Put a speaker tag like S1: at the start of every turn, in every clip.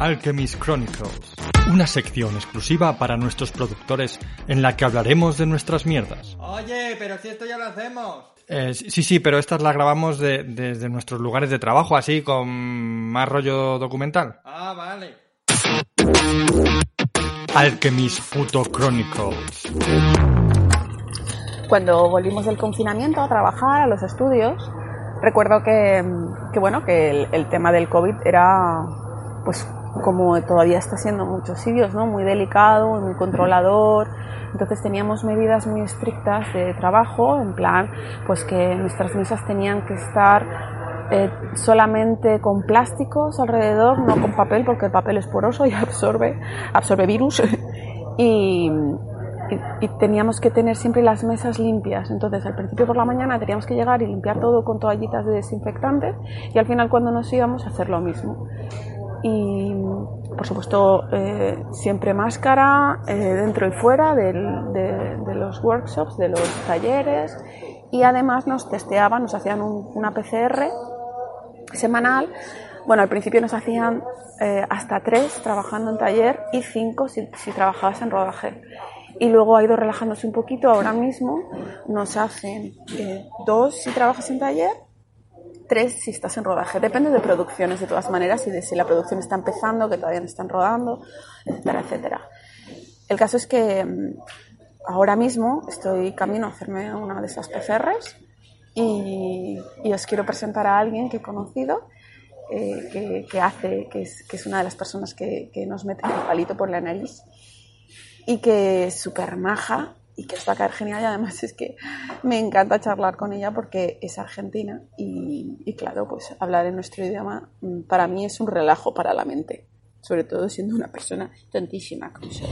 S1: Alchemist Chronicles, una sección exclusiva para nuestros productores en la que hablaremos de nuestras mierdas.
S2: Oye, pero si esto ya lo hacemos.
S1: Eh, sí, sí, pero estas las grabamos de- desde nuestros lugares de trabajo, así con más rollo documental.
S2: Ah, vale.
S1: Alchemist puto Chronicles.
S3: Cuando volvimos del confinamiento a trabajar a los estudios, recuerdo que, que, bueno, que el, el tema del COVID era, pues, como todavía está siendo en muchos sitios, ¿no? Muy delicado, muy controlador. Entonces teníamos medidas muy estrictas de trabajo, en plan, pues que nuestras mesas tenían que estar eh, solamente con plásticos alrededor, no con papel, porque el papel es poroso y absorbe, absorbe virus. y, y, y teníamos que tener siempre las mesas limpias. Entonces, al principio por la mañana teníamos que llegar y limpiar todo con toallitas de desinfectante y al final cuando nos íbamos a hacer lo mismo. Y, por supuesto, eh, siempre máscara eh, dentro y fuera del- de, de los workshops, de los talleres y además nos testeaban, nos hacían un- una PCR semanal. Bueno, al principio nos hacían eh, hasta tres trabajando en taller y cinco si, si trabajabas en rodaje. Y luego ha ido relajándose un poquito. Ahora mismo nos hacen eh, dos si trabajas en taller, tres si estás en rodaje. Depende de producciones de todas maneras y de si la producción está empezando, que todavía no están rodando, etcétera, etcétera. El caso es que mm, ahora mismo estoy camino a hacerme una de esas PCRs y, y os quiero presentar a alguien que he conocido eh, que, hace, que es, que es una de las personas que, que nos mete el palito por la nariz y que es súper maja y que os va a genial y además es que me encanta charlar con ella porque es argentina y, y claro, pues hablar en nuestro idioma mm, para mí es un relajo para la mente, sobre todo siendo una persona tontísima como soy.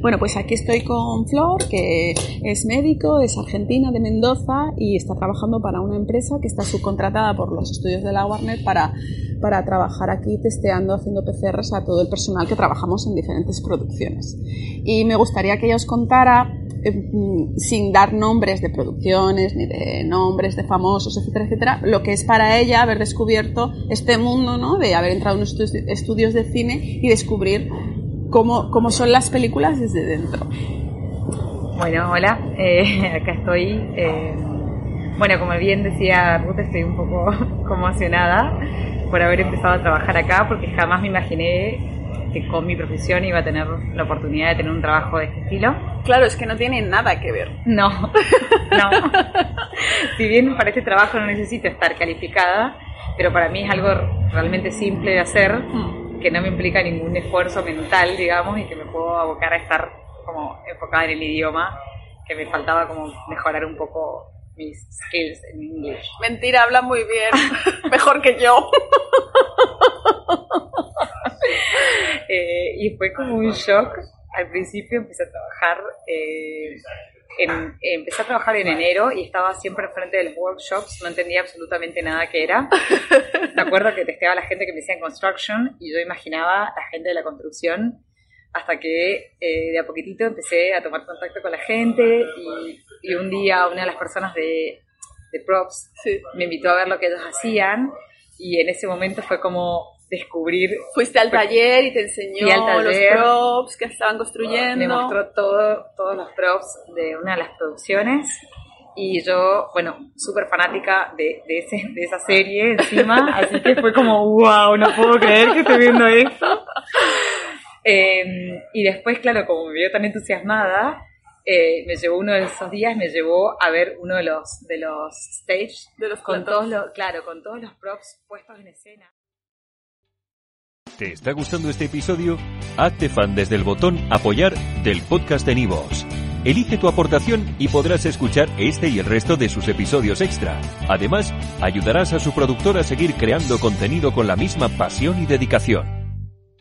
S3: Bueno, pues aquí estoy con Flor, que es médico, es argentina, de Mendoza, y está trabajando para una empresa que está subcontratada por los estudios de la Warner para, para trabajar aquí testeando, haciendo PCRs a todo el personal que trabajamos en diferentes producciones. Y me gustaría que ella os contara, eh, mm, sin dar nombres de producciones, ni de nombres de famosos, etcétera, etcétera, lo que es para ella haber descubierto este mundo, ¿no? De haber entrado en estudios de, cine y descubrir cómo, cómo son las películas desde dentro.
S4: Bueno, hola, eh, acá estoy. eh, bueno, como bien decía Ruth, estoy un poco conmocionada por haber empezado a trabajar acá porque jamás me imaginé que con mi profesión iba a tener la oportunidad de tener un trabajo de este estilo.
S3: Claro, es que no tiene nada que ver.
S4: No, no. si bien para este trabajo no necesito estar calificada, pero para mí es algo realmente simple de hacer, que no me implica ningún esfuerzo mental, digamos, y que me puedo abocar a estar como enfocada en el idioma, que me faltaba como mejorar un poco mis skills en inglés.
S3: Mentira, habla muy bien. Mejor que yo.
S4: Eh, y fue como un shock. Al principio empecé a trabajar, eh, en, empecé a trabajar en enero y estaba siempre enfrente del workshops, no entendía absolutamente nada que era. Me acuerdo que testeaba a la gente que me decía en construction y yo imaginaba a la gente de la construcción hasta que eh, de a poquitito empecé a tomar contacto con la gente y, y un día una de las personas de, de props me invitó a ver lo que ellos hacían y en ese momento fue como descubrir
S3: Fuiste al taller y te enseñó
S4: al taller.
S3: los props que estaban construyendo.
S4: me mostró todo, todos los props de una de las producciones y yo, bueno, súper fanática de, de, ese, de esa serie encima, así que fue como, wow, no puedo creer que estoy viendo esto. Eh, y después, claro, como me vio tan entusiasmada, eh, me llevó uno de esos días, me llevó a ver uno de los, de los stage,
S3: De los
S4: con
S3: platos.
S4: todos los, claro, con todos los props puestos en escena.
S5: ¿Te está gustando este episodio? Hazte fan desde el botón Apoyar del podcast de Nivos. Elige tu aportación y podrás escuchar este y el resto de sus episodios extra. Además, ayudarás a su productor a seguir creando contenido con la misma pasión y dedicación.